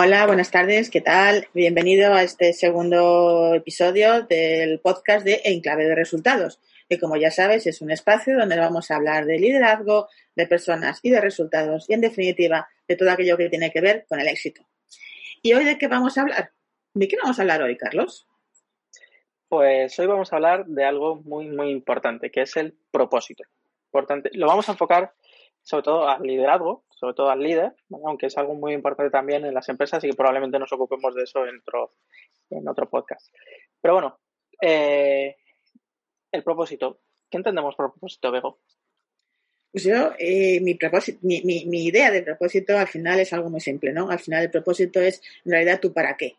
Hola, buenas tardes, ¿qué tal? Bienvenido a este segundo episodio del podcast de Enclave de Resultados, que como ya sabes es un espacio donde vamos a hablar de liderazgo, de personas y de resultados y en definitiva de todo aquello que tiene que ver con el éxito. ¿Y hoy de qué vamos a hablar? ¿De qué vamos a hablar hoy, Carlos? Pues hoy vamos a hablar de algo muy, muy importante, que es el propósito. Importante. Lo vamos a enfocar sobre todo al liderazgo, sobre todo al líder, aunque es algo muy importante también en las empresas y que probablemente nos ocupemos de eso en otro, en otro podcast. Pero bueno, eh, el propósito. ¿Qué entendemos por propósito, Bego? Pues yo, eh, mi, propósito, mi, idea de propósito al final es algo muy simple, ¿no? Al final el propósito es en realidad tu para qué.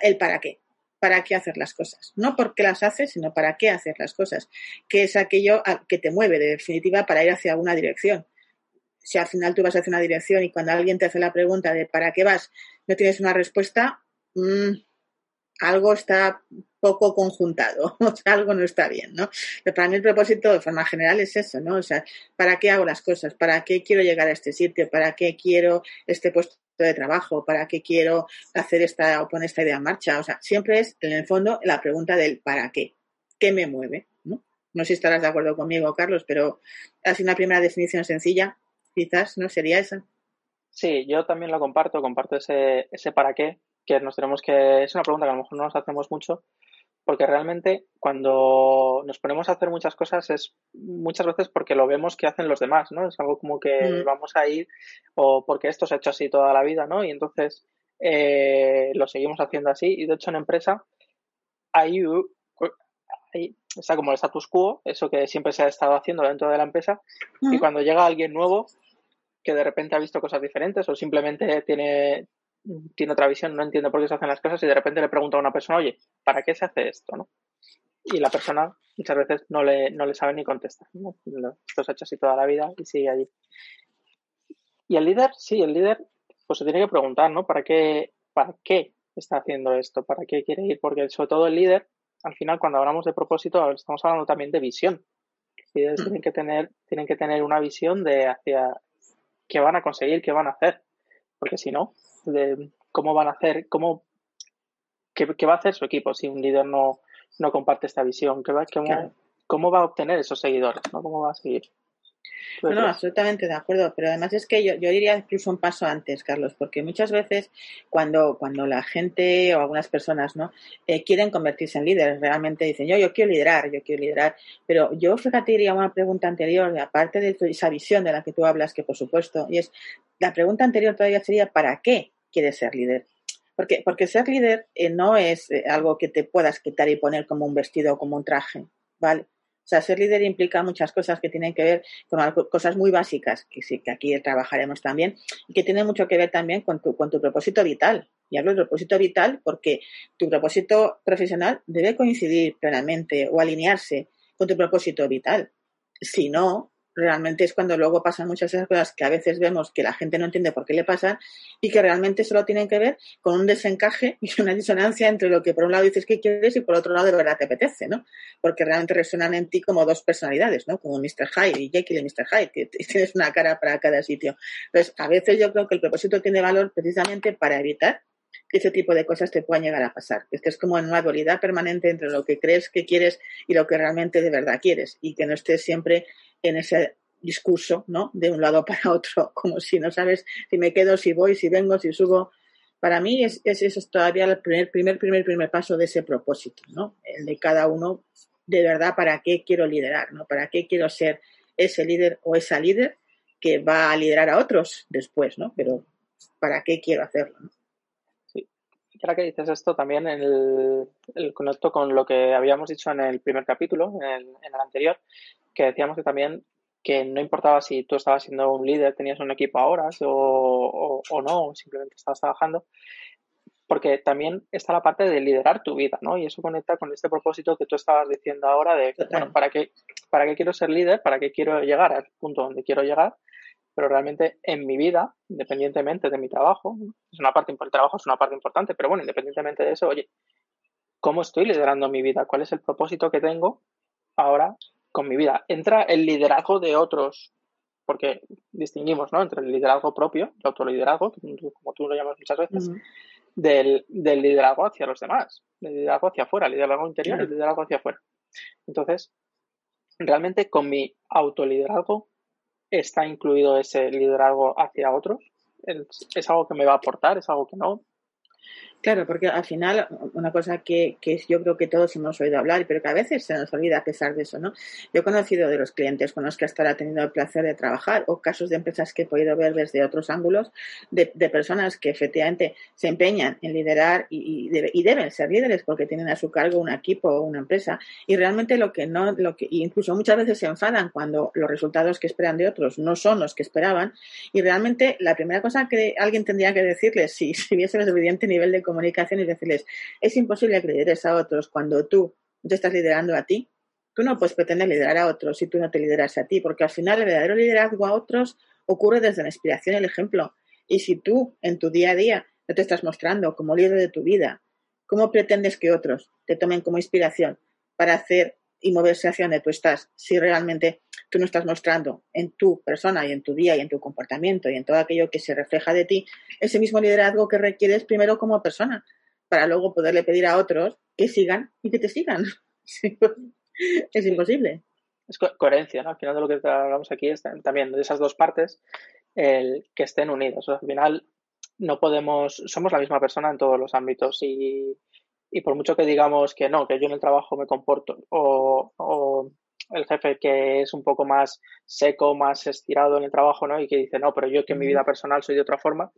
El para qué. ¿Para qué hacer las cosas? No por qué las haces, sino para qué hacer las cosas. Que es aquello que te mueve, de definitiva, para ir hacia una dirección si al final tú vas hacer una dirección y cuando alguien te hace la pregunta de ¿para qué vas? no tienes una respuesta, mmm, algo está poco conjuntado, algo no está bien, ¿no? Pero para mí el propósito de forma general es eso, ¿no? O sea, ¿para qué hago las cosas? ¿Para qué quiero llegar a este sitio? ¿Para qué quiero este puesto de trabajo? ¿Para qué quiero hacer esta o poner esta idea en marcha? O sea, siempre es, en el fondo, la pregunta del ¿para qué? ¿Qué me mueve? no sé si estarás de acuerdo conmigo, Carlos, pero así una primera definición sencilla quizás, ¿no? Sería esa. Sí, yo también lo comparto, comparto ese, ese para qué, que nos tenemos que, es una pregunta que a lo mejor no nos hacemos mucho, porque realmente cuando nos ponemos a hacer muchas cosas es muchas veces porque lo vemos que hacen los demás, ¿no? Es algo como que mm. vamos a ir o porque esto se ha hecho así toda la vida, ¿no? Y entonces eh, lo seguimos haciendo así y de hecho en empresa hay, hay está como el status quo, eso que siempre se ha estado haciendo dentro de la empresa y cuando llega alguien nuevo que de repente ha visto cosas diferentes o simplemente tiene, tiene otra visión, no entiende por qué se hacen las cosas y de repente le pregunta a una persona, oye, ¿para qué se hace esto? ¿no? Y la persona muchas veces no le, no le sabe ni contesta. Esto se ha hecho así toda la vida y sigue allí. Y el líder, sí, el líder pues se tiene que preguntar, ¿no? ¿Para qué, ¿Para qué está haciendo esto? ¿Para qué quiere ir? Porque sobre todo el líder, al final cuando hablamos de propósito, estamos hablando también de visión. Los líderes tienen que tener, tienen que tener una visión de hacia qué van a conseguir, qué van a hacer. Porque si no, cómo van a hacer, cómo, qué, va a hacer su equipo si un líder no, no comparte esta visión, ¿Qué va, cómo, cómo va a obtener esos seguidores, ¿no? cómo va a seguir. No, no, absolutamente de acuerdo, pero además es que yo, yo diría incluso un paso antes, Carlos, porque muchas veces cuando, cuando la gente o algunas personas no eh, quieren convertirse en líderes, realmente dicen yo, yo quiero liderar, yo quiero liderar, pero yo fíjate diría una pregunta anterior, aparte de esa visión de la que tú hablas, que por supuesto, y es la pregunta anterior todavía sería ¿para qué quieres ser líder? Porque, porque ser líder eh, no es eh, algo que te puedas quitar y poner como un vestido o como un traje, ¿vale? Sea, ser líder implica muchas cosas que tienen que ver con cosas muy básicas, que sí, que aquí trabajaremos también, y que tienen mucho que ver también con tu, con tu propósito vital. Y hablo de propósito vital porque tu propósito profesional debe coincidir plenamente o alinearse con tu propósito vital. Si no, realmente es cuando luego pasan muchas esas cosas que a veces vemos que la gente no entiende por qué le pasan y que realmente solo tienen que ver con un desencaje y una disonancia entre lo que por un lado dices que quieres y por otro lado de verdad te apetece, ¿no? Porque realmente resuenan en ti como dos personalidades, ¿no? Como Mr. Hyde y Jekyll y Mr. Hyde, que tienes una cara para cada sitio. Entonces, a veces yo creo que el propósito tiene valor precisamente para evitar que ese tipo de cosas te puedan llegar a pasar. Que estés como en una dualidad permanente entre lo que crees que quieres y lo que realmente de verdad quieres y que no estés siempre en ese discurso, ¿no? De un lado para otro, como si no sabes si me quedo, si voy, si vengo, si subo. Para mí es, es es todavía el primer, primer, primer, primer paso de ese propósito, ¿no? El de cada uno, de verdad, para qué quiero liderar, ¿no? Para qué quiero ser ese líder o esa líder que va a liderar a otros después, ¿no? Pero ¿para qué quiero hacerlo? ¿no? Sí. Ahora que dices esto, también el, el conecto con lo que habíamos dicho en el primer capítulo, en en el anterior, que decíamos que también que no importaba si tú estabas siendo un líder, tenías un equipo ahora o, o, no, simplemente estabas trabajando, porque también está la parte de liderar tu vida, ¿no? Y eso conecta con este propósito que tú estabas diciendo ahora de, bueno, ¿para qué, ¿para qué quiero ser líder? ¿Para qué quiero llegar al punto donde quiero llegar? Pero realmente en mi vida, independientemente de mi trabajo, es una parte, el trabajo es una parte importante, pero bueno, independientemente de eso, oye, ¿cómo estoy liderando mi vida? ¿Cuál es el propósito que tengo ahora con mi vida. Entra el liderazgo de otros, porque distinguimos ¿no? entre el liderazgo propio, el autoliderazgo, como tú lo llamas muchas veces, del, liderazgo hacia los demás, del liderazgo hacia afuera, el liderazgo interior y el liderazgo hacia afuera. Entonces, realmente con mi autoliderazgo está incluido ese liderazgo hacia otros. Es algo que me va a aportar, es algo que no. Claro, porque al final, una cosa que, que, yo creo que todos hemos oído hablar, pero que a veces se nos olvida a pesar de eso, ¿no? Yo he conocido de los clientes con los que hasta ahora he tenido el placer de trabajar, o casos de empresas que he podido ver desde otros ángulos, de, personas que efectivamente se empeñan en liderar y, y, deben ser líderes porque tienen a su cargo un equipo o una empresa, y realmente lo que no, lo que, incluso muchas veces se enfadan cuando los resultados que esperan de otros no son los que esperaban, y realmente la primera cosa que alguien tendría que decirles, si, si hubiese el suficiente nivel de comunicación y decirles, es imposible que lideres a otros cuando tú te estás liderando a ti. Tú no puedes pretender liderar a otros si tú no te lideras a ti, porque al final el verdadero liderazgo a otros ocurre desde la inspiración y el ejemplo. Y si tú en tu día a día no te estás mostrando como líder de tu vida, ¿cómo pretendes que otros te tomen como inspiración para hacer y moverse hacia donde tú estás si realmente tú no estás mostrando en tu persona y en tu día y en tu comportamiento y en todo aquello que se refleja de ti ese mismo liderazgo que requieres primero como persona para luego poderle pedir a otros que sigan y que te sigan. es imposible. Es coherencia, ¿no? Al final de lo que hablamos aquí es también de esas dos partes, el que estén unidos. al final no podemos, somos la misma persona en todos los ámbitos y, y por mucho que digamos que no, que yo en el trabajo me comporto o el jefe que es un poco más seco, más estirado en el trabajo, ¿no? Y que dice, no, pero yo que en mi vida personal soy de otra forma.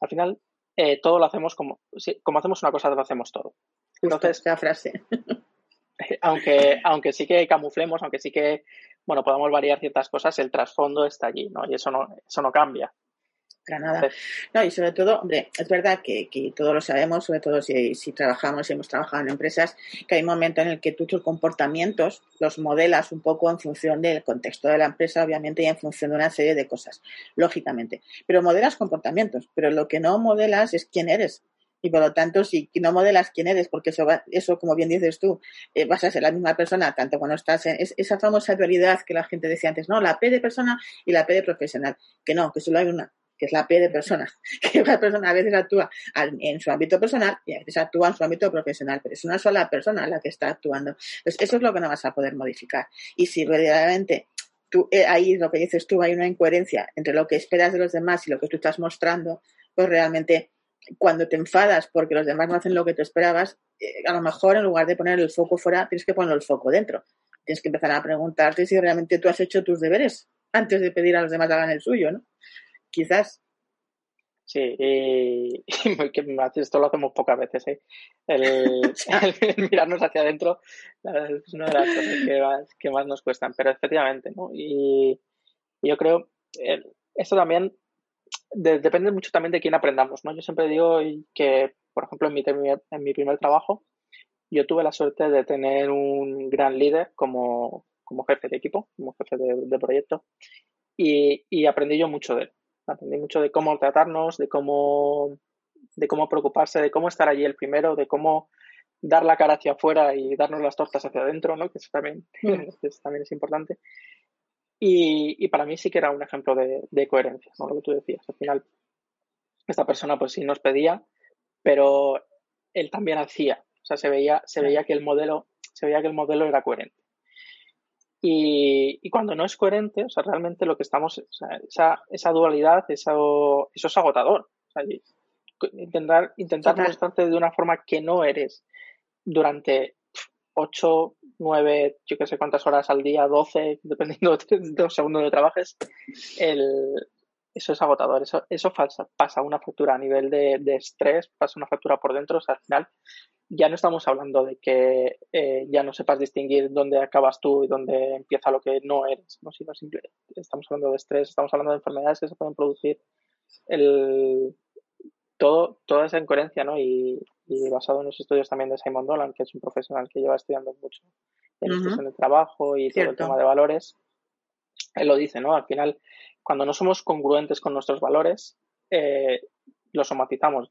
Al final, eh, todo lo hacemos como, como hacemos una cosa, lo hacemos todo. Entonces, esta frase. aunque, aunque sí que camuflemos, aunque sí que, bueno, podamos variar ciertas cosas, el trasfondo está allí, ¿no? Y eso no, eso no cambia nada. No, y sobre todo, hombre, es verdad que, que todos lo sabemos, sobre todo si, si trabajamos y hemos trabajado en empresas, que hay un momento en el que tú tus comportamientos los modelas un poco en función del contexto de la empresa, obviamente, y en función de una serie de cosas, lógicamente. Pero modelas comportamientos, pero lo que no modelas es quién eres. Y por lo tanto, si no modelas quién eres, porque eso, eso como bien dices tú, eh, vas a ser la misma persona, tanto cuando estás en esa famosa dualidad que la gente decía antes, no, la P de persona y la P de profesional. Que no, que solo hay una que es la P de persona, que una persona a veces actúa en su ámbito personal y a veces actúa en su ámbito profesional, pero es una sola persona la que está actuando. Entonces, eso es lo que no vas a poder modificar. Y si verdaderamente tú, eh, ahí lo que dices tú, hay una incoherencia entre lo que esperas de los demás y lo que tú estás mostrando, pues realmente cuando te enfadas porque los demás no hacen lo que tú esperabas, eh, a lo mejor en lugar de poner el foco fuera, tienes que poner el foco dentro. Tienes que empezar a preguntarte si realmente tú has hecho tus deberes antes de pedir a los demás que hagan el suyo, ¿no? Quizás. Sí, y, esto lo hacemos pocas veces, ¿eh? El, mirarnos hacia adentro es una de las cosas que más, nos cuestan, pero efectivamente, ¿no? Y, yo creo, esto también depende mucho también de quién aprendamos, ¿no? Yo siempre digo que, por ejemplo, en mi, en mi primer trabajo, yo tuve la suerte de tener un gran líder como, como jefe de equipo, como jefe de, proyecto, y, y aprendí yo mucho de él aprendí mucho de cómo tratarnos, de cómo, de cómo preocuparse, de cómo estar allí el primero, de cómo dar la cara hacia afuera y darnos las tortas hacia adentro, ¿no? que eso también, mm. también es importante. Y, y, para mí sí que era un ejemplo de, de, coherencia, ¿no? lo que tú decías. Al final, esta persona pues sí nos pedía, pero él también hacía. O sea, se veía, se veía que el modelo, se veía que el modelo era coherente. Y, cuando no es coherente, o sea, realmente lo que estamos, o sea, esa, esa dualidad, eso, eso es agotador. O sea, intentar intentar mostrarte de una forma que no eres durante 8, 9, yo qué sé cuántas horas al día, 12, dependiendo de los segundos de trabajes, el, eso es agotador. Eso, eso pasa, pasa una factura a nivel de, de, estrés, pasa una factura por dentro. O sea, al final ya no estamos hablando de que eh, ya no sepas distinguir dónde acabas tú y dónde empieza lo que no eres, ¿no? sino simple, estamos hablando de estrés, estamos hablando de enfermedades que se pueden producir, el, todo, toda esa incoherencia, ¿no? Y, basado en los estudios también de Simon Dolan, que es un profesional que lleva estudiando mucho en uh de trabajo y todo el tema de valores, él lo dice, ¿no? Al final, cuando no somos congruentes con nuestros valores, eh, lo somatizamos.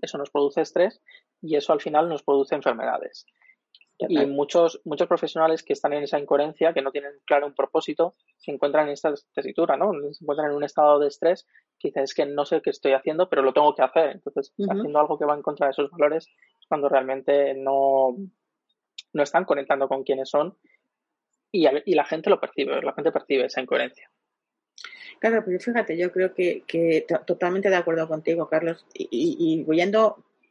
Eso nos produce estrés y eso al final nos produce enfermedades. Y muchos, muchos profesionales que están en esa incoherencia, que no tienen claro un propósito, se encuentran en esta tesitura, ¿no? Se encuentran en un estado de estrés que es que no sé qué estoy haciendo, pero lo tengo que hacer. Entonces, haciendo algo que va en contra de esos valores es cuando realmente no, no están conectando con quienes son y, y la gente lo percibe, la gente percibe esa incoherencia. Claro, pues fíjate, yo creo que, que totalmente de acuerdo contigo, Carlos, y, y,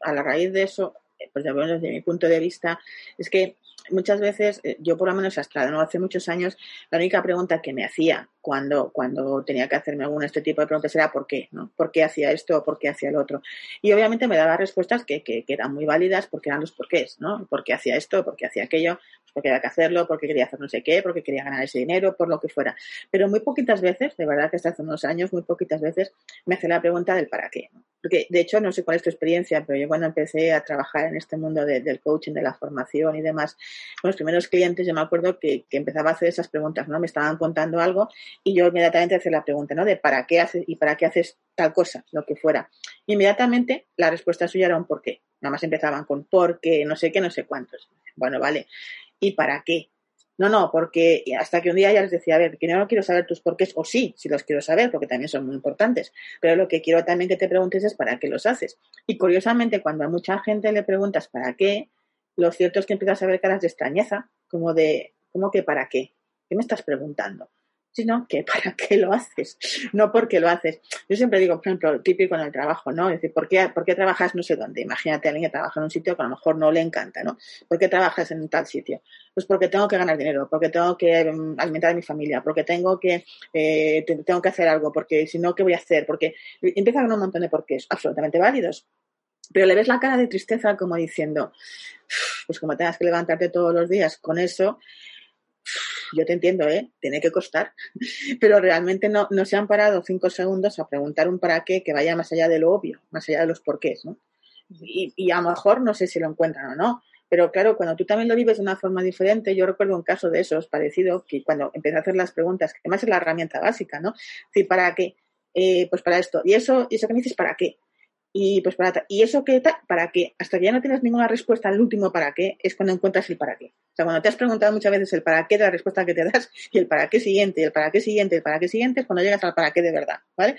a la raíz de eso, pues ya desde mi punto de vista, es que muchas veces, eh, yo por lo menos hasta ¿no? hace muchos años, la única pregunta que me hacía cuando, cuando tenía que hacerme algún este tipo de preguntas era ¿por qué? ¿no? ¿Por qué hacía esto o por qué hacía el otro? Y obviamente me daba respuestas que, que, eran muy válidas porque eran los porqués, ¿no? ¿Por qué hacía esto? ¿Por qué hacía aquello? Porque había que hacerlo, porque quería hacer no sé qué, porque quería ganar ese dinero, por lo que fuera. Pero muy poquitas veces, de verdad que hasta hace unos años, muy poquitas veces me hacía la pregunta del para qué. Porque de hecho, no sé cuál es tu experiencia, pero yo cuando empecé a trabajar en este mundo del coaching, de la formación y demás, con los primeros clientes yo me acuerdo que, empezaba a hacer esas preguntas, ¿no? Me estaban contando algo y yo inmediatamente hacía la pregunta, ¿no? De para qué haces y para qué haces tal cosa, lo que fuera. inmediatamente la respuesta suya era un por qué. Nada más empezaban con por qué, no sé qué, no sé cuántos. Bueno, vale. ¿Y para qué? No, no, porque hasta que un día ya les decía, a ver, que no quiero saber tus porqués, o sí, si los quiero saber, porque también son muy importantes, pero lo que quiero también que te preguntes es para qué los haces. Y curiosamente, cuando a mucha gente le preguntas para qué, lo cierto es que empiezas a ver caras de extrañeza, como de, ¿cómo que para qué? ¿Qué me estás preguntando? Sino que para qué lo haces, no porque lo haces. Yo siempre digo, por ejemplo, típico en el trabajo, ¿no? Es decir, ¿por qué, ¿por qué trabajas no sé dónde? Imagínate a alguien que trabaja en un sitio que a lo mejor no le encanta, ¿no? ¿Por qué trabajas en tal sitio? Pues porque tengo que ganar dinero, porque tengo que mm, alimentar a mi familia, porque tengo que, eh, tengo que hacer algo, porque si no, ¿qué voy a hacer? Porque empieza con un montón de porqués absolutamente válidos. Pero le ves la cara de tristeza como diciendo, pues como tengas que levantarte todos los días con eso, yo te entiendo, ¿eh? Tiene que costar. Pero realmente no, no se han parado cinco segundos a preguntar un para qué que vaya más allá de lo obvio, más allá de los porqués, ¿no? Y, a lo mejor no sé si lo encuentran o no, pero claro, cuando tú también lo vives de una forma diferente, yo recuerdo un caso de esos parecido, que cuando empecé a hacer las preguntas, que además es la herramienta básica, ¿no? Sí, ¿para qué? Eh, pues para esto. ¿Y eso, ¿Y eso que me dices para qué? Y pues para y eso qué para qué, hasta que ya no tienes ninguna respuesta al último para qué, es cuando encuentras el para qué. O sea, cuando te has preguntado muchas veces el para qué de la respuesta que te das y el para qué siguiente, y el para qué siguiente, el para qué siguiente, es cuando llegas al para qué de verdad, ¿vale?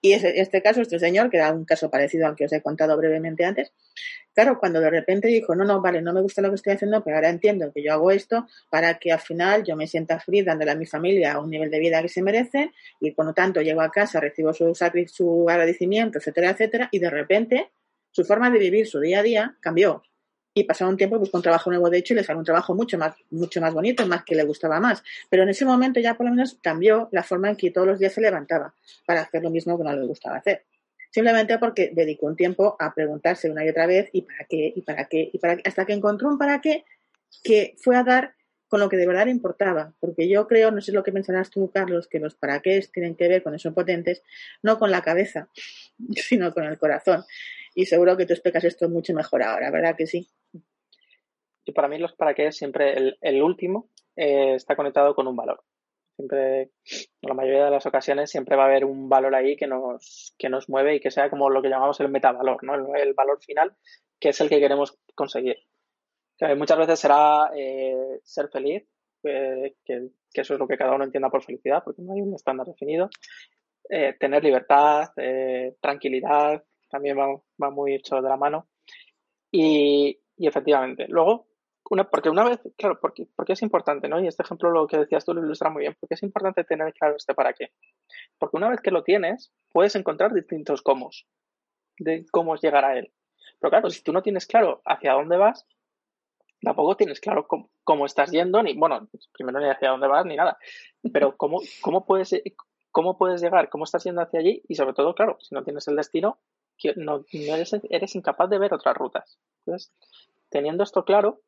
Y este caso, este señor, que era un caso parecido al que os he contado brevemente antes, claro, cuando de repente dijo, no, no, vale, no me gusta lo que estoy haciendo, pero ahora entiendo que yo hago esto para que al final yo me sienta feliz dándole a mi familia un nivel de vida que se merece y por lo tanto llego a casa, recibo su, su agradecimiento, etcétera, etcétera, y de repente su forma de vivir su día a día cambió. Y pasado un tiempo buscó un trabajo nuevo de hecho y le salió un trabajo mucho más mucho más bonito más que le gustaba más. Pero en ese momento ya por lo menos cambió la forma en que todos los días se levantaba para hacer lo mismo que no le gustaba hacer simplemente porque dedicó un tiempo a preguntarse una y otra vez y para qué y para qué y para qué hasta que encontró un para qué que fue a dar con lo que de verdad importaba, porque yo creo, no sé lo que pensarás tú, Carlos, que los para qué tienen que ver con esos potentes, no con la cabeza, sino con el corazón. Y seguro que tú explicas esto mucho mejor ahora, ¿verdad que sí? Y para mí los para qué siempre el, último eh, está conectado con un valor. Siempre, en la mayoría de las ocasiones, siempre va a haber un valor ahí que nos, que nos mueve y que sea como lo que llamamos el metavalor, ¿no? El, valor final, que es el que queremos conseguir. muchas veces será eh, ser feliz, eh, que, eso es lo que cada uno entienda por felicidad, porque no hay un estándar definido. tener libertad, tranquilidad, también va, muy hecho de la mano. Y, y efectivamente, luego una, porque una vez, claro, porque, porque es importante, ¿no? Y este ejemplo lo que decías tú lo ilustra muy bien, porque es importante tener claro este para qué. Porque una vez que lo tienes, puedes encontrar distintos cómo, de cómo llegar a él. Pero claro, si tú no tienes claro hacia dónde vas, tampoco tienes claro cómo, estás yendo, ni, bueno, primero ni hacia dónde vas, ni nada. Pero cómo, cómo, puedes, cómo puedes llegar, cómo estás yendo hacia allí, y sobre todo, claro, si no tienes el destino, no, eres, eres incapaz de ver otras rutas. Entonces, teniendo esto claro,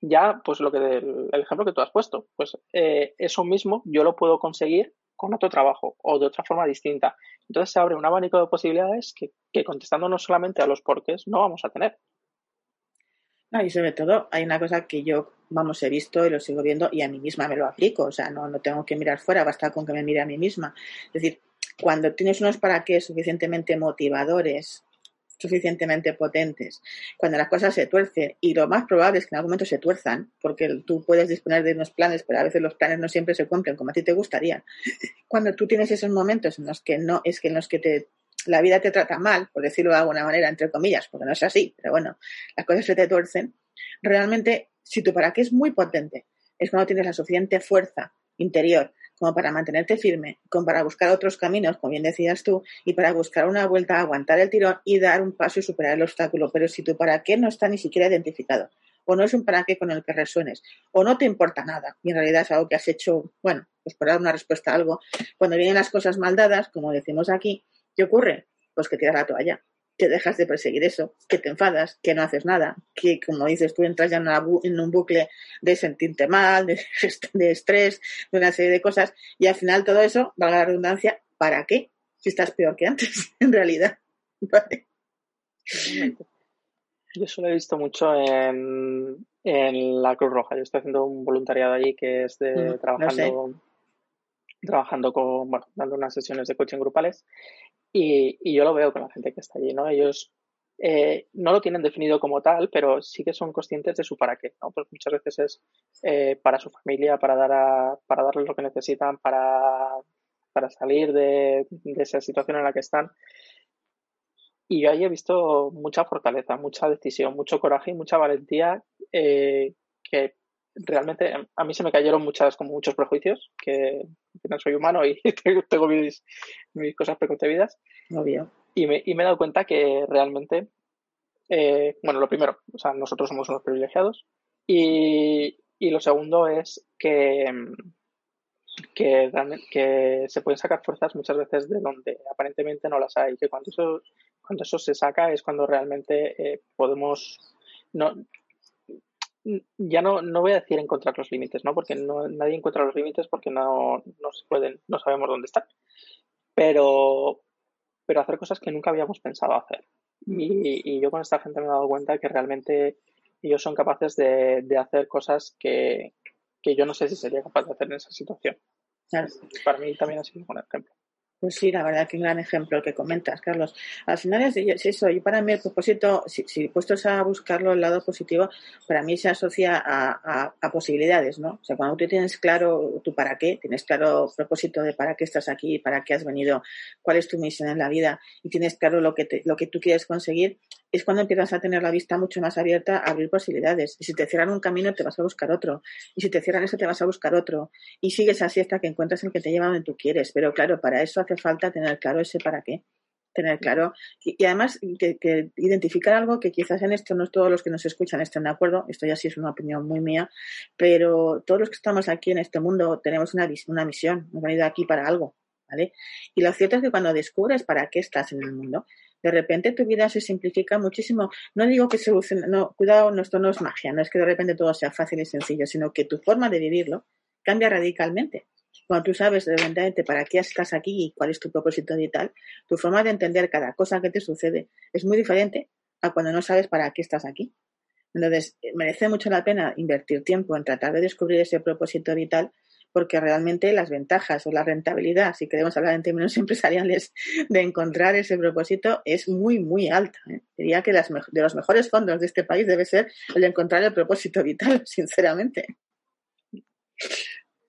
ya, pues lo que el, ejemplo que tú has puesto, pues eh, eso mismo yo lo puedo conseguir con otro trabajo o de otra forma distinta. Entonces se abre un abanico de posibilidades que, que contestando no solamente a los porqués no vamos a tener. No, y sobre todo hay una cosa que yo, vamos, he visto y lo sigo viendo y a mí misma me lo aplico, o sea, no, no tengo que mirar fuera, basta con que me mire a mí misma. Es decir, cuando tienes unos para qué suficientemente motivadores, suficientemente potentes, cuando las cosas se tuercen, y lo más probable es que en algún momento se tuerzan, porque tú puedes disponer de unos planes, pero a veces los planes no siempre se cumplen como a ti te gustaría. Cuando tú tienes esos momentos en los que no, es que en los que te la vida te trata mal, por decirlo de alguna manera, entre comillas, porque no es así, pero bueno, las cosas se te tuercen, realmente, si tu para qué es muy potente, es cuando tienes la suficiente fuerza interior como para mantenerte firme, como para buscar otros caminos, como bien decías tú, y para buscar una vuelta, aguantar el tirón y dar un paso y superar el obstáculo. Pero si tu para qué no está ni siquiera identificado, o no es un para qué con el que resuenes, o no te importa nada, y en realidad es algo que has hecho, bueno, pues por dar una respuesta a algo, cuando vienen las cosas mal dadas, como decimos aquí, ¿Qué ocurre? Pues que tiras la toalla, que dejas de perseguir eso, que te enfadas, que no haces nada, que como dices tú entras ya en, un bucle de sentirte mal, de, de, estrés, de una serie de cosas y al final todo eso, valga la redundancia, ¿para qué? Si estás peor que antes, en realidad. Yo eso lo he visto mucho en, la Cruz Roja. Yo estoy haciendo un voluntariado allí que es de mm, trabajando, trabajando con, bueno, dando unas sesiones de coaching grupales y, yo lo veo con la gente que está allí, ¿no? Ellos eh, no lo tienen definido como tal, pero sí que son conscientes de su para qué, ¿no? Pues muchas veces es eh, para su familia, para, dar a, para darles lo que necesitan, para, para salir de, esa situación en la que están. Y yo ahí he visto mucha fortaleza, mucha decisión, mucho coraje y mucha valentía eh, que realmente a mí se me cayeron muchas, como muchos prejuicios, que, no soy humano y tengo mis, mis cosas preconcebidas. Obvio. Y me, y me he dado cuenta que realmente, eh, bueno, lo primero, o sea, nosotros somos unos privilegiados. Y, y lo segundo es que, que, que se pueden sacar fuerzas muchas veces de donde aparentemente no las hay. Que cuando eso, cuando eso se saca es cuando realmente eh, podemos. No, ya no, no voy a decir encontrar los límites, ¿no? Porque no, nadie encuentra los límites porque no, no se pueden, no sabemos dónde están. Pero, pero hacer cosas que nunca habíamos pensado hacer. Y, yo con esta gente me he dado cuenta que realmente ellos son capaces de, de hacer cosas que, que, yo no sé si sería capaz de hacer en esa situación. Para mí también ha sido un ejemplo. Pues sí, la verdad que un gran ejemplo el que comentas, Carlos. Al final es, eso, y para mí el propósito, si, si puestos a buscarlo el lado positivo, para mí se asocia a, a, posibilidades, ¿no? O sea, cuando tú tienes claro tu para qué, tienes claro propósito de para qué estás aquí, para qué has venido, cuál es tu misión en la vida, y tienes claro lo que, lo que tú quieres conseguir, es cuando empiezas a tener la vista mucho más abierta a abrir posibilidades. Y si te cierran un camino, te vas a buscar otro. Y si te cierran eso, te vas a buscar otro. Y sigues así hasta que encuentras el que te lleva donde tú quieres. Pero claro, para eso hace falta tener claro ese para qué. Tener claro. Y, además, que, identificar algo que quizás en esto no todos los que nos escuchan estén de acuerdo. Esto ya sí es una opinión muy mía. Pero todos los que estamos aquí en este mundo tenemos una, una misión. Hemos venido aquí para algo. ¿Vale? Y lo cierto es que cuando descubres para qué estás en el mundo, de repente tu vida se simplifica muchísimo. No digo que solucione, no, cuidado, esto no es magia, no es que de repente todo sea fácil y sencillo, sino que tu forma de vivirlo cambia radicalmente. Cuando tú sabes de repente para qué estás aquí y cuál es tu propósito vital, tu forma de entender cada cosa que te sucede es muy diferente a cuando no sabes para qué estás aquí. Entonces, merece mucho la pena invertir tiempo en tratar de descubrir ese propósito vital porque realmente las ventajas o la rentabilidad, si queremos hablar en términos empresariales, de encontrar ese propósito es muy, muy alta. ¿eh? Diría que las, de los mejores fondos de este país debe ser el de encontrar el propósito vital, sinceramente.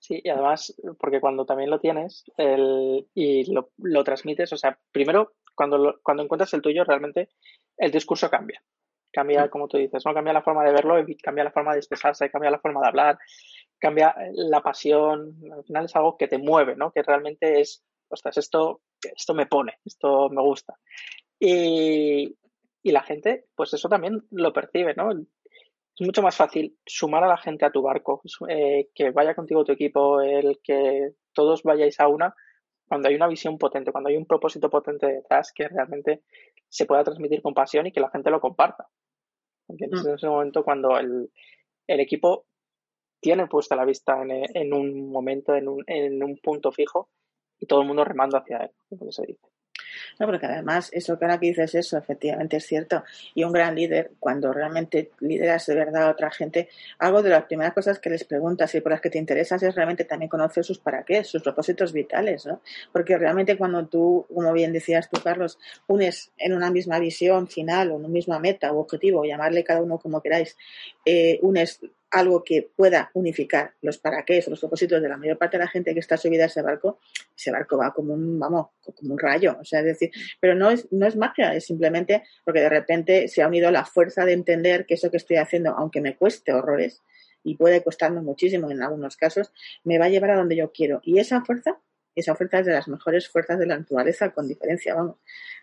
Sí, y además, porque cuando también lo tienes el, y lo, lo, transmites, o sea, primero, cuando, cuando encuentras el tuyo, realmente el discurso cambia. Cambia, como tú dices, ¿no? Cambia la forma de verlo, cambia la forma de expresarse, cambia la forma de hablar, cambia la pasión, al final es algo que te mueve, ¿no? Que realmente es, ostras, esto, esto me pone, esto me gusta. Y, y la gente, pues eso también lo percibe, ¿no? Es mucho más fácil sumar a la gente a tu barco, eh, que vaya contigo tu equipo, el que todos vayáis a una, cuando hay una visión potente, cuando hay un propósito potente detrás que realmente se pueda transmitir con pasión y que la gente lo comparta. Porque mm. es ese momento cuando el, el equipo tiene puesta la vista en, en un momento, en un, en un punto fijo y todo el mundo remando hacia él, como se dice. No, porque además, eso que ahora que dices eso, efectivamente es cierto. Y un gran líder, cuando realmente lideras de verdad a otra gente, algo de las primeras cosas que les preguntas y por las que te interesas es realmente también conocer sus para qué, sus propósitos vitales, ¿no? Porque realmente cuando tú, como bien decías tú, Carlos, unes en una misma visión final o en una misma meta o objetivo, llamarle cada uno como queráis, eh, unes algo que pueda unificar los para qué los propósitos de la mayor parte de la gente que está subida a ese barco, ese barco va como un, vamos, como un rayo, o sea, es decir, pero no es, no es magia, es simplemente porque de repente se ha unido la fuerza de entender que eso que estoy haciendo, aunque me cueste horrores, y puede costarme muchísimo en algunos casos, me va a llevar a donde yo quiero. Y esa fuerza, esa fuerza es de las mejores fuerzas de la naturaleza, con diferencia, vamos.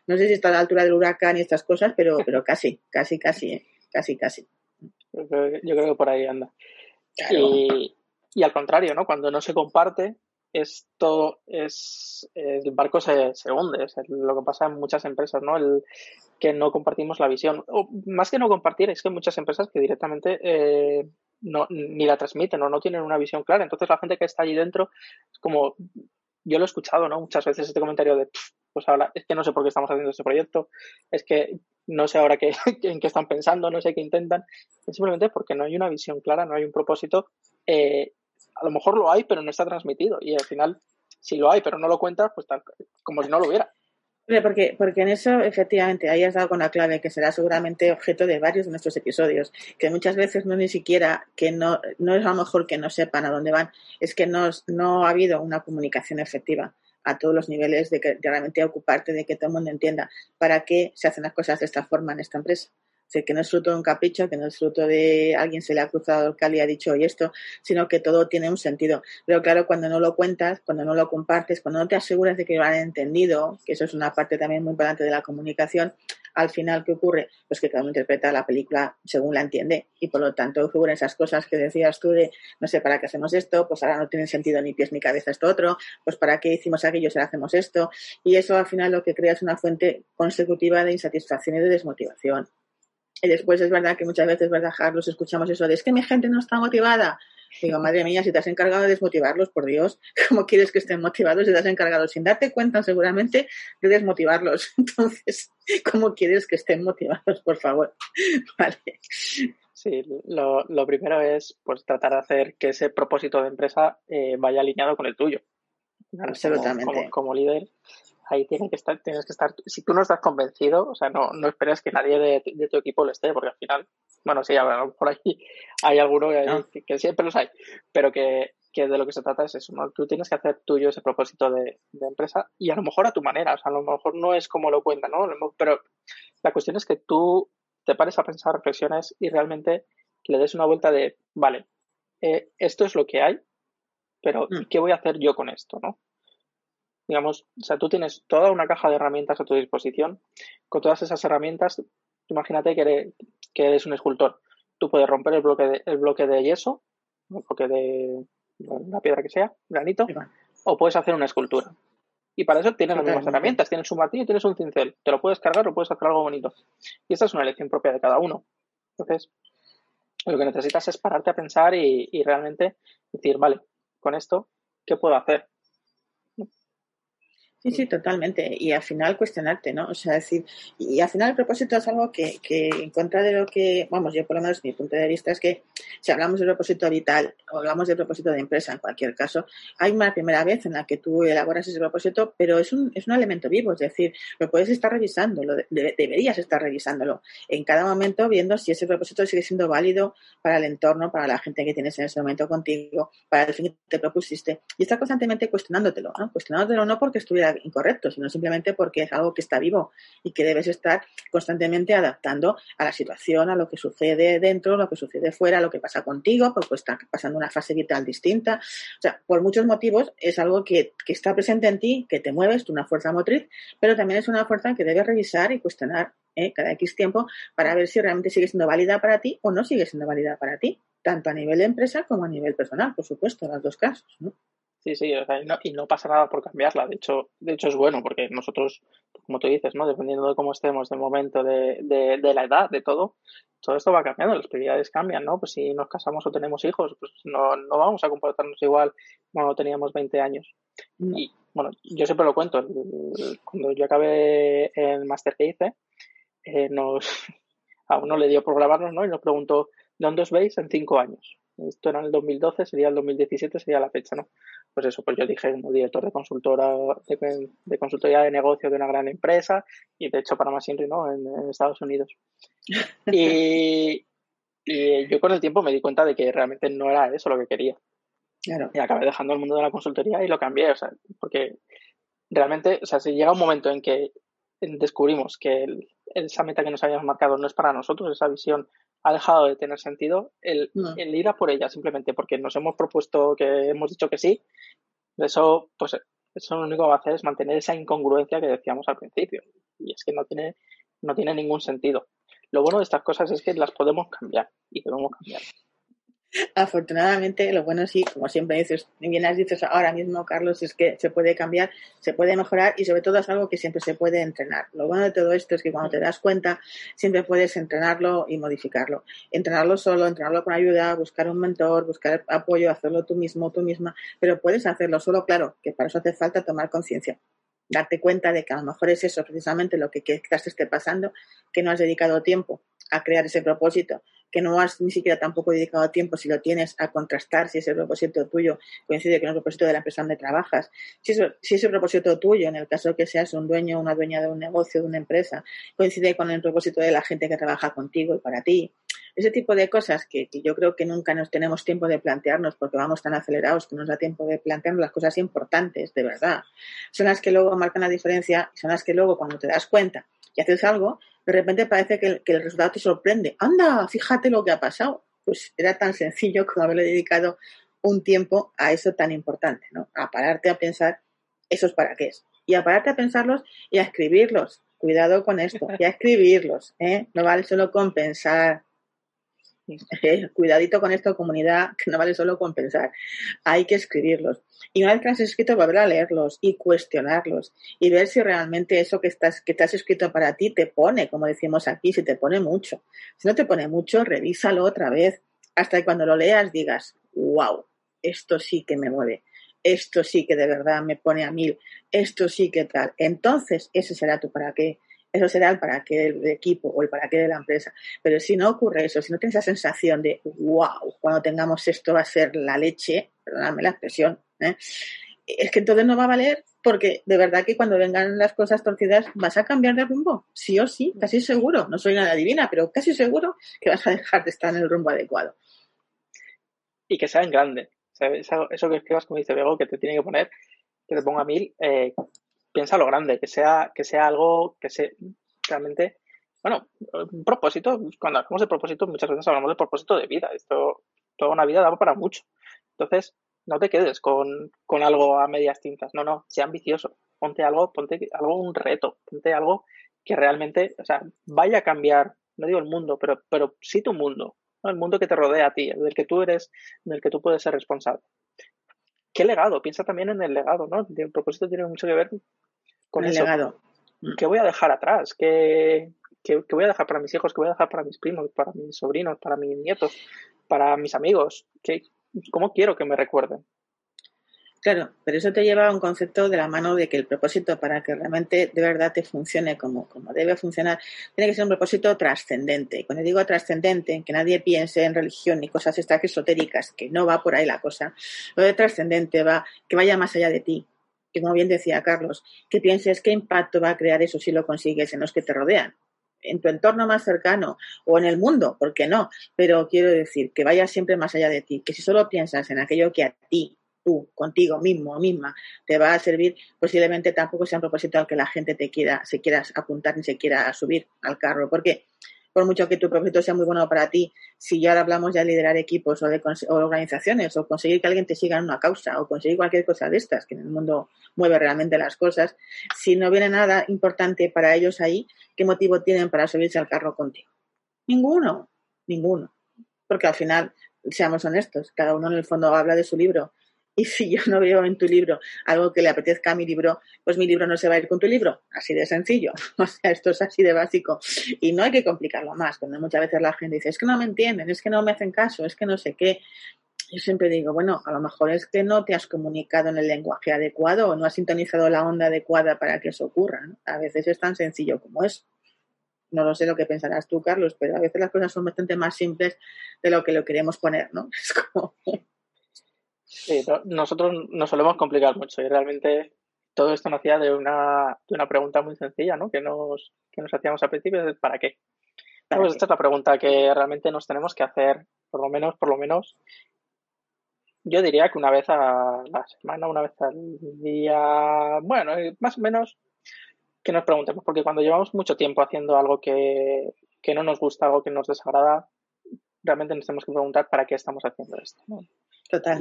No sé si está a la altura del huracán y estas cosas, pero, pero casi, casi, casi, ¿eh? casi, casi. Yo creo, que por ahí anda. Y, al contrario, ¿no? Cuando no se comparte, esto es el barco se, se hunde. Es lo que pasa en muchas empresas, ¿no? El que no compartimos la visión. O, más que no compartir, es que hay muchas empresas que directamente eh, no, ni la transmiten o no tienen una visión clara. Entonces la gente que está allí dentro es como, yo lo he escuchado, ¿no? Muchas veces este comentario de, pues ahora es que no sé por qué estamos haciendo este proyecto, es que no sé ahora qué, en qué están pensando, no sé qué intentan, es simplemente porque no hay una visión clara, no hay un propósito. Eh, a lo mejor lo hay, pero no está transmitido. Y al final, si lo hay, pero no lo cuentas, pues tal, como si no lo hubiera. Porque, porque en eso, efectivamente, ahí has dado con la clave que será seguramente objeto de varios de nuestros episodios, que muchas veces no ni siquiera, que no, no es a lo mejor que no sepan a dónde van, es que no, no ha habido una comunicación efectiva a todos los niveles de, que, realmente ocuparte de que todo el mundo entienda para qué se hacen las cosas de esta forma en esta empresa que no es fruto de un capricho, que no es fruto de alguien se le ha cruzado el cal y ha dicho hoy esto, sino que todo tiene un sentido. Pero claro, cuando no lo cuentas, cuando no lo compartes, cuando no te aseguras de que lo han entendido, que eso es una parte también muy importante de la comunicación, al final, ¿qué ocurre? Pues que cada uno interpreta la película según la entiende y por lo tanto ocurren esas cosas que decías tú de, no sé, ¿para qué hacemos esto? Pues ahora no tiene sentido ni pies ni cabeza esto otro, pues ¿para qué hicimos aquello si hacemos esto? Y eso al final lo que crea es una fuente consecutiva de insatisfacción y de desmotivación. Y después es verdad que muchas veces, ¿verdad, Carlos? Escuchamos eso de es que mi gente no está motivada. Digo, madre mía, si te has encargado de desmotivarlos, por Dios, ¿cómo quieres que estén motivados si te has encargado sin darte cuenta seguramente de desmotivarlos? Entonces, ¿cómo quieres que estén motivados, por favor? Vale. Sí, lo, lo primero es pues tratar de hacer que ese propósito de empresa eh, vaya alineado con el tuyo. Absolutamente. como líder, ahí tiene que estar, tienes que estar, si tú no estás convencido, o sea, no, no esperes que nadie de, tu equipo lo esté, porque al final, bueno, sí, a lo mejor ahí hay alguno que, siempre los hay, pero que, que, de lo que se trata es eso, ¿no? Tú tienes que hacer tuyo ese propósito de, empresa y a lo mejor a tu manera, o sea, a lo mejor no es como lo cuentan, ¿no? Pero la cuestión es que tú te pares a pensar reflexiones y realmente le des una vuelta de, vale, eh, esto es lo que hay, pero mm. ¿qué voy a hacer yo con esto, no? Digamos, o sea, tú tienes toda una caja de herramientas a tu disposición. Con todas esas herramientas, imagínate que eres, que eres un escultor. Tú puedes romper el bloque de, el bloque de yeso, el bloque de una piedra que sea, granito, o puedes hacer una escultura. Y para eso tienes las mismas herramientas. Tienes un martillo y tienes un cincel. Te lo puedes cargar o puedes hacer algo bonito. Y esta es una elección propia de cada uno. Entonces, lo que necesitas es pararte a pensar y, y realmente decir, vale, con esto, ¿qué puedo hacer? Sí, sí, totalmente. Y al final cuestionarte, ¿no? O sea, decir, y al final el propósito es algo que, que en contra de lo que, vamos, yo por lo menos mi punto de vista es que si hablamos de propósito vital o hablamos de propósito de empresa, en cualquier caso, hay una primera vez en la que tú elaboras ese propósito, pero es un, es un elemento vivo, es decir, lo puedes estar revisando, lo deberías estar revisándolo en cada momento, viendo si ese propósito sigue siendo válido para el entorno, para la gente que tienes en ese momento contigo, para el fin que te propusiste, y estar constantemente cuestionándotelo, ¿no? Cuestionándotelo no porque estuviera incorrecto, sino simplemente porque es algo que está vivo y que debes estar constantemente adaptando a la situación, a lo que sucede dentro, lo que sucede fuera, lo que pasa contigo, porque está pasando una fase vital distinta. O sea, por muchos motivos es algo que, está presente en ti, que te mueves, una fuerza motriz, pero también es una fuerza que debes revisar y cuestionar ¿eh? cada X tiempo para ver si realmente sigue siendo válida para ti o no sigue siendo válida para ti, tanto a nivel de empresa como a nivel personal, por supuesto, en los dos casos. ¿no? Sí, sí, y, no, pasa nada por cambiarla. De hecho, de hecho es bueno porque nosotros, como tú dices, ¿no? Dependiendo de cómo estemos, del momento, de, de, la edad, de todo, todo esto va cambiando, las prioridades cambian, ¿no? Pues si nos casamos o tenemos hijos, pues no, no vamos a comportarnos igual cuando teníamos 20 años. Y bueno, yo siempre lo cuento, cuando yo acabé el máster que hice, eh, nos, a uno le dio por grabarnos, ¿no? Y nos preguntó, ¿dónde os veis en cinco años? Esto era en el 2012, sería el 2017, sería la fecha, ¿no? Pues eso, pues yo dije como director de consultora, de, consultoría de negocio de una gran empresa y de hecho para más siempre, ¿no? En, Estados Unidos. Y, y, yo con el tiempo me di cuenta de que realmente no era eso lo que quería. Claro. Y acabé dejando el mundo de la consultoría y lo cambié, o sea, porque realmente, o sea, si llega un momento en que descubrimos que esa meta que nos habíamos marcado no es para nosotros, esa visión ha dejado de tener sentido, el, ir a por ella simplemente porque nos hemos propuesto que hemos dicho que sí, eso, pues eso lo único que va a hacer es mantener esa incongruencia que decíamos al principio. Y es que no tiene, no tiene ningún sentido. Lo bueno de estas cosas es que las podemos cambiar y debemos cambiar. Afortunadamente, lo bueno sí, como siempre dices, bien has dicho ahora mismo, Carlos, es que se puede cambiar, se puede mejorar y sobre todo es algo que siempre se puede entrenar. Lo bueno de todo esto es que cuando te das cuenta, siempre puedes entrenarlo y modificarlo. Entrenarlo solo, entrenarlo con ayuda, buscar un mentor, buscar apoyo, hacerlo tú mismo, tú misma, pero puedes hacerlo solo, claro, que para eso hace falta tomar conciencia darte cuenta de que a lo mejor es eso precisamente lo que quizás te esté pasando, que no has dedicado tiempo a crear ese propósito, que no has ni siquiera tampoco dedicado tiempo, si lo tienes, a contrastar si ese propósito tuyo coincide con el propósito de la empresa donde trabajas. Si, eso, si ese propósito tuyo, en el caso que seas un dueño o una dueña de un negocio, de una empresa, coincide con el propósito de la gente que trabaja contigo y para ti. Ese tipo de cosas que, que yo creo que nunca nos tenemos tiempo de plantearnos porque vamos tan acelerados que no nos da tiempo de plantearnos las cosas importantes, de verdad. Son las que luego marcan la diferencia y son las que luego cuando te das cuenta y haces algo, de repente parece que el, resultado te sorprende. Anda, fíjate lo que ha pasado. Pues era tan sencillo como haberle dedicado un tiempo a eso tan importante, ¿no? A pararte a pensar esos para qué es. Y a pararte a pensarlos y a escribirlos. Cuidado con esto. Y a escribirlos, ¿eh? No vale solo compensar. Cuidadito con esto, comunidad, que no vale solo compensar. Hay que escribirlos. Y una vez que has escrito, volver a leerlos y cuestionarlos y ver si realmente eso que estás, que te has escrito para ti te pone, como decimos aquí, si te pone mucho. Si no te pone mucho, revísalo otra vez hasta que cuando lo leas digas, wow, esto sí que me mueve, esto sí que de verdad me pone a mil, esto sí que tal. Entonces, ese será tu para qué eso será el para qué del equipo o el para qué de la empresa. Pero si no ocurre eso, si no tienes esa sensación de, wow, cuando tengamos esto va a ser la leche, perdóname la expresión, ¿eh? es que entonces no va a valer porque de verdad que cuando vengan las cosas torcidas vas a cambiar de rumbo, sí o sí, casi seguro. No soy nada divina, pero casi seguro que vas a dejar de estar en el rumbo adecuado. Y que sea en grande. Eso, que escribas, como dice Bego, que te tiene que poner, que te ponga mil, eh, piensa lo grande, que sea, que sea algo que se realmente, bueno, un propósito, cuando hablamos de propósito, muchas veces hablamos de propósito de vida. Esto, toda una vida da para mucho. Entonces, no te quedes con, con algo a medias tintas. No, no, sea ambicioso. Ponte algo, ponte algo, un reto, ponte algo que realmente, o sea, vaya a cambiar, no digo el mundo, pero, pero sí tu mundo, el mundo que te rodea a ti, del que tú eres, del que tú puedes ser responsable. ¿Qué legado? Piensa también en el legado, ¿no? El propósito tiene mucho que ver con el legado. ¿Qué voy a dejar atrás? ¿Qué, voy a dejar para mis hijos? ¿Qué voy a dejar para mis primos, para mis sobrinos, para mis nietos, para mis amigos? ¿Qué, ¿Cómo quiero que me recuerden? Claro, pero eso te lleva a un concepto de la mano de que el propósito para que realmente de verdad te funcione como, como debe funcionar, tiene que ser un propósito trascendente. Y cuando digo trascendente, que nadie piense en religión ni cosas estas esotéricas, que no va por ahí la cosa. Lo de trascendente va, que vaya más allá de ti, como bien decía Carlos, que pienses qué impacto va a crear eso si lo consigues en los que te rodean, en tu entorno más cercano o en el mundo, ¿por qué no? Pero quiero decir que vaya siempre más allá de ti, que si solo piensas en aquello que a ti, tú, contigo mismo o misma, te va a servir, posiblemente tampoco sea un propósito al que la gente te quiera, se quiera apuntar ni se quiera subir al carro, porque por mucho que tu propósito sea muy bueno para ti, si ya hablamos de liderar equipos o de organizaciones o conseguir que alguien te siga en una causa o conseguir cualquier cosa de estas, que en el mundo mueve realmente las cosas, si no viene nada importante para ellos ahí, ¿qué motivo tienen para subirse al carro contigo? Ninguno, ninguno. Porque al final, seamos honestos, cada uno en el fondo habla de su libro Y si yo no veo en tu libro algo que le apetezca a mi libro, pues mi libro no se va a ir con tu libro. Así de sencillo. O sea, esto es así de básico. Y no hay que complicarlo más. Cuando muchas veces la gente dice, es que no me entienden, es que no me hacen caso, es que no sé qué. Yo siempre digo, bueno, a lo mejor es que no te has comunicado en el lenguaje adecuado o no has sintonizado la onda adecuada para que eso ocurra. A veces es tan sencillo como eso. No lo sé lo que pensarás tú, Carlos, pero a veces las cosas son bastante más simples de lo que lo queremos poner, ¿no? Es como... Sí, nosotros nos solemos complicar mucho y realmente todo esto nacía de una, de una pregunta muy sencilla, ¿no? Que nos, que nos hacíamos al principio, es ¿para qué? pues esta es la pregunta que realmente nos tenemos que hacer, por lo menos, por lo menos, yo diría que una vez a la semana, una vez al día, bueno, eh, más o menos que nos preguntemos, porque cuando llevamos mucho tiempo haciendo algo que, no nos gusta, algo que nos desagrada, realmente nos tenemos que preguntar para qué estamos haciendo esto.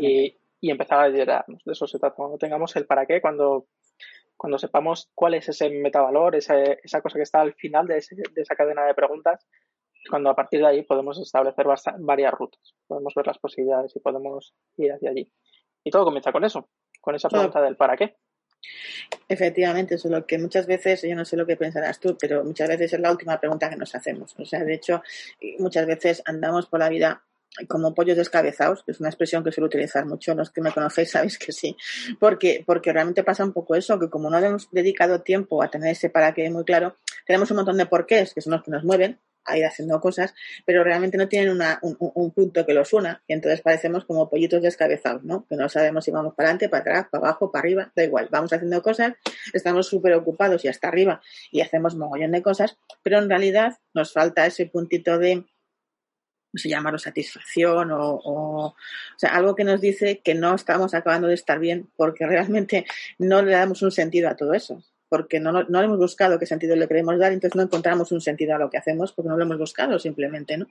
Y, empezar a liderarnos. De eso se trata. Cuando tengamos el para qué, cuando, cuando sepamos cuál es ese metavalor, esa, esa cosa que está al final de, de esa cadena de preguntas, cuando a partir de ahí podemos establecer varias rutas, podemos ver las posibilidades y podemos ir hacia allí. Y todo comienza con eso, con esa pregunta del para qué. Efectivamente, eso es lo que muchas veces, yo no sé lo que pensarás tú, pero muchas veces es la última pregunta que nos hacemos. O sea, de hecho, muchas veces andamos por la vida como pollos descabezados, que es una expresión que suelo utilizar mucho, los que me conocéis sabéis que sí, porque, porque realmente pasa un poco eso, que como no hemos dedicado tiempo a tener ese para qué muy claro, tenemos un montón de porqués, que son los que nos mueven, a ir haciendo cosas, pero realmente no tienen un, punto que los una y entonces parecemos como pollitos descabezados, ¿no? Que no sabemos si vamos para adelante, para atrás, para abajo, para arriba, da igual, vamos haciendo cosas, estamos súper ocupados y hasta arriba y hacemos mogollón de cosas, pero en realidad nos falta ese puntito de no sé llamarlo satisfacción o, o, sea, algo que nos dice que no estamos acabando de estar bien porque realmente no le damos un sentido a todo eso porque no, no, hemos buscado qué sentido le queremos dar, entonces no encontramos un sentido a lo que hacemos porque no lo hemos buscado simplemente, ¿no?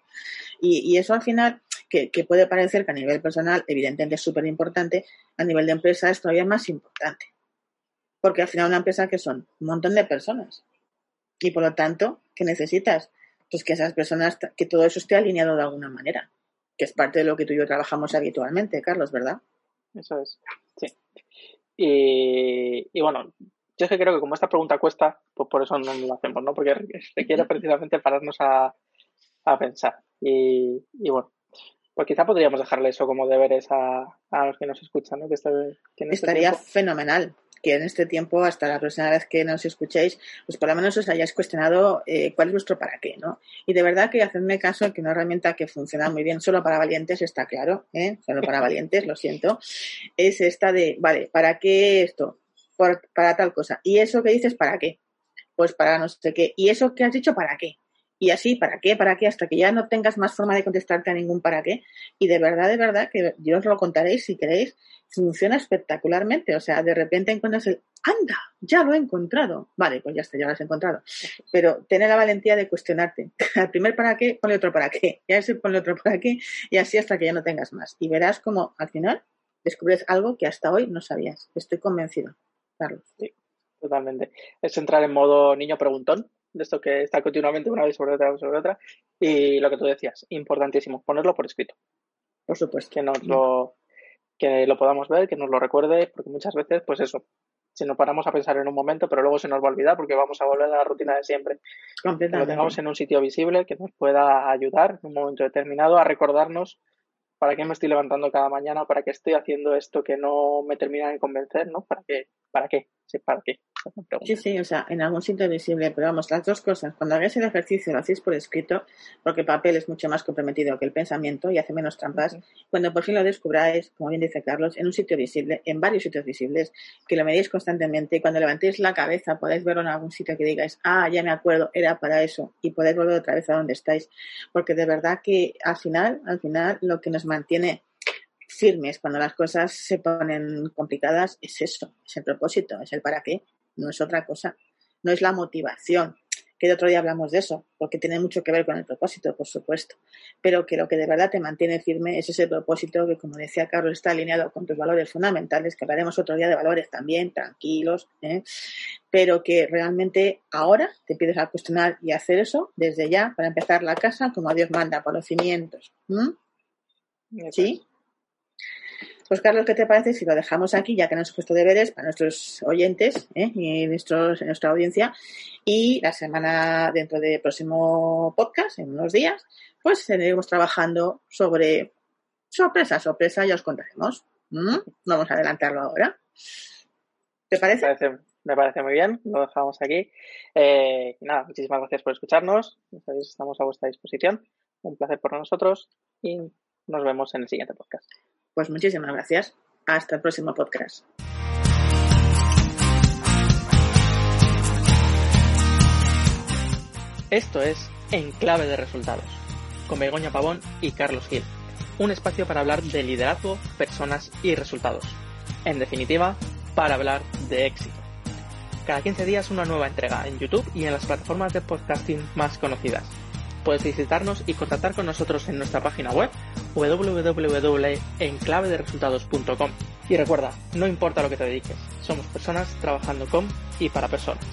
Y, eso al final, que, puede parecer que a nivel personal, evidentemente es súper importante, a nivel de empresa es todavía más importante. Porque al final una empresa que son un montón de personas. Y por lo tanto, ¿qué necesitas? Pues que esas personas, que todo eso esté alineado de alguna manera, que es parte de lo que tú y yo trabajamos habitualmente, Carlos, ¿verdad? Eso es, sí. Y, y bueno, yo es que creo que como esta pregunta cuesta, pues por eso no lo hacemos, ¿no? Porque requiere precisamente pararnos a, pensar. Y, bueno, pues quizá podríamos dejarle eso como deberes a, a los que nos escuchan, ¿no? Que, este, este Estaría fenomenal que en este tiempo, hasta la próxima vez que nos escuchéis, pues por lo menos os hayáis cuestionado eh, cuál es vuestro para qué, ¿no? Y de verdad que hacedme caso que una herramienta que funciona muy bien solo para valientes, está claro, ¿eh? Solo para valientes, lo siento, es esta de, vale, ¿para qué esto? para tal cosa. ¿Y eso que dices para qué? Pues para no sé qué. ¿Y eso que has dicho para qué? Y así, ¿para qué? ¿Para qué? Hasta que ya no tengas más forma de contestarte a ningún para qué. Y de verdad, de verdad, que yo os lo contaréis si queréis, funciona espectacularmente. O sea, de repente encuentras el, anda, ya lo he encontrado. Vale, pues ya está, ya lo has encontrado. Pero tener la valentía de cuestionarte. Al primer para qué, ponle otro para qué. Y a ese ponle otro para qué. Y así hasta que ya no tengas más. Y verás como al final descubres algo que hasta hoy no sabías. Estoy convencido. Claro. Sí, totalmente. Es entrar en modo niño preguntón, de esto que está continuamente una vez sobre otra, sobre otra. Y lo que tú decías, importantísimo, ponerlo por escrito. Por supuesto. Que nos lo, que lo podamos ver, que nos lo recuerde, porque muchas veces, pues eso, si nos paramos a pensar en un momento, pero luego se nos va a olvidar porque vamos a volver a la rutina de siempre. Que lo tengamos en un sitio visible que nos pueda ayudar en un momento determinado a recordarnos para qué me estoy levantando cada mañana, para qué estoy haciendo esto que no me termina de convencer, ¿no? ¿Para qué? ¿Para qué? Sí, ¿para qué? Sí, sí, o sea, en algún sitio visible, pero vamos, las dos cosas. Cuando hagáis el ejercicio lo hacéis por escrito, porque el papel es mucho más comprometido que el pensamiento y hace menos trampas. Cuando por fin lo descubráis, como bien dice Carlos, en un sitio visible, en varios sitios visibles, que lo medéis constantemente y cuando levantéis la cabeza podáis verlo en algún sitio que digáis, ah, ya me acuerdo, era para eso, y podéis volver otra vez a donde estáis. Porque de verdad que al final, al final, lo que nos mantiene firmes cuando las cosas se ponen complicadas es eso, es el propósito, es el para qué no es otra cosa. No es la motivación, que de otro día hablamos de eso, porque tiene mucho que ver con el propósito, por supuesto, pero que lo que de verdad te mantiene firme es ese propósito que, como decía Carlos, está alineado con tus valores fundamentales, que hablaremos otro día de valores también, tranquilos, ¿eh? pero que realmente ahora te pides a cuestionar y hacer eso desde ya para empezar la casa como Dios manda, por los cimientos. ¿Sí? Pues Carlos, ¿qué te parece si lo dejamos aquí, ya que nos hemos puesto deberes para nuestros oyentes ¿eh? y nuestra audiencia? Y la semana dentro del próximo podcast, en unos días, pues seguiremos trabajando sobre sorpresa, sorpresa, ya os contaremos. ¿Mm? Vamos a adelantarlo ahora. ¿Te parece? Me parece, me parece muy bien, lo dejamos aquí. Eh, nada, muchísimas gracias por escucharnos. Estamos a vuestra disposición. Un placer por nosotros y nos vemos en el siguiente podcast. Pues muchísimas gracias. Hasta el próximo podcast. Esto es En Clave de Resultados, con Begoña Pavón y Carlos Gil. Un espacio para hablar de liderazgo, personas y resultados. En definitiva, para hablar de éxito. Cada 15 días una nueva entrega en YouTube y en las plataformas de podcasting más conocidas. Puedes visitarnos y contactar con nosotros en nuestra página web www.enclavederesultados.com. Y recuerda, no importa lo que te dediques, somos personas trabajando con y para personas.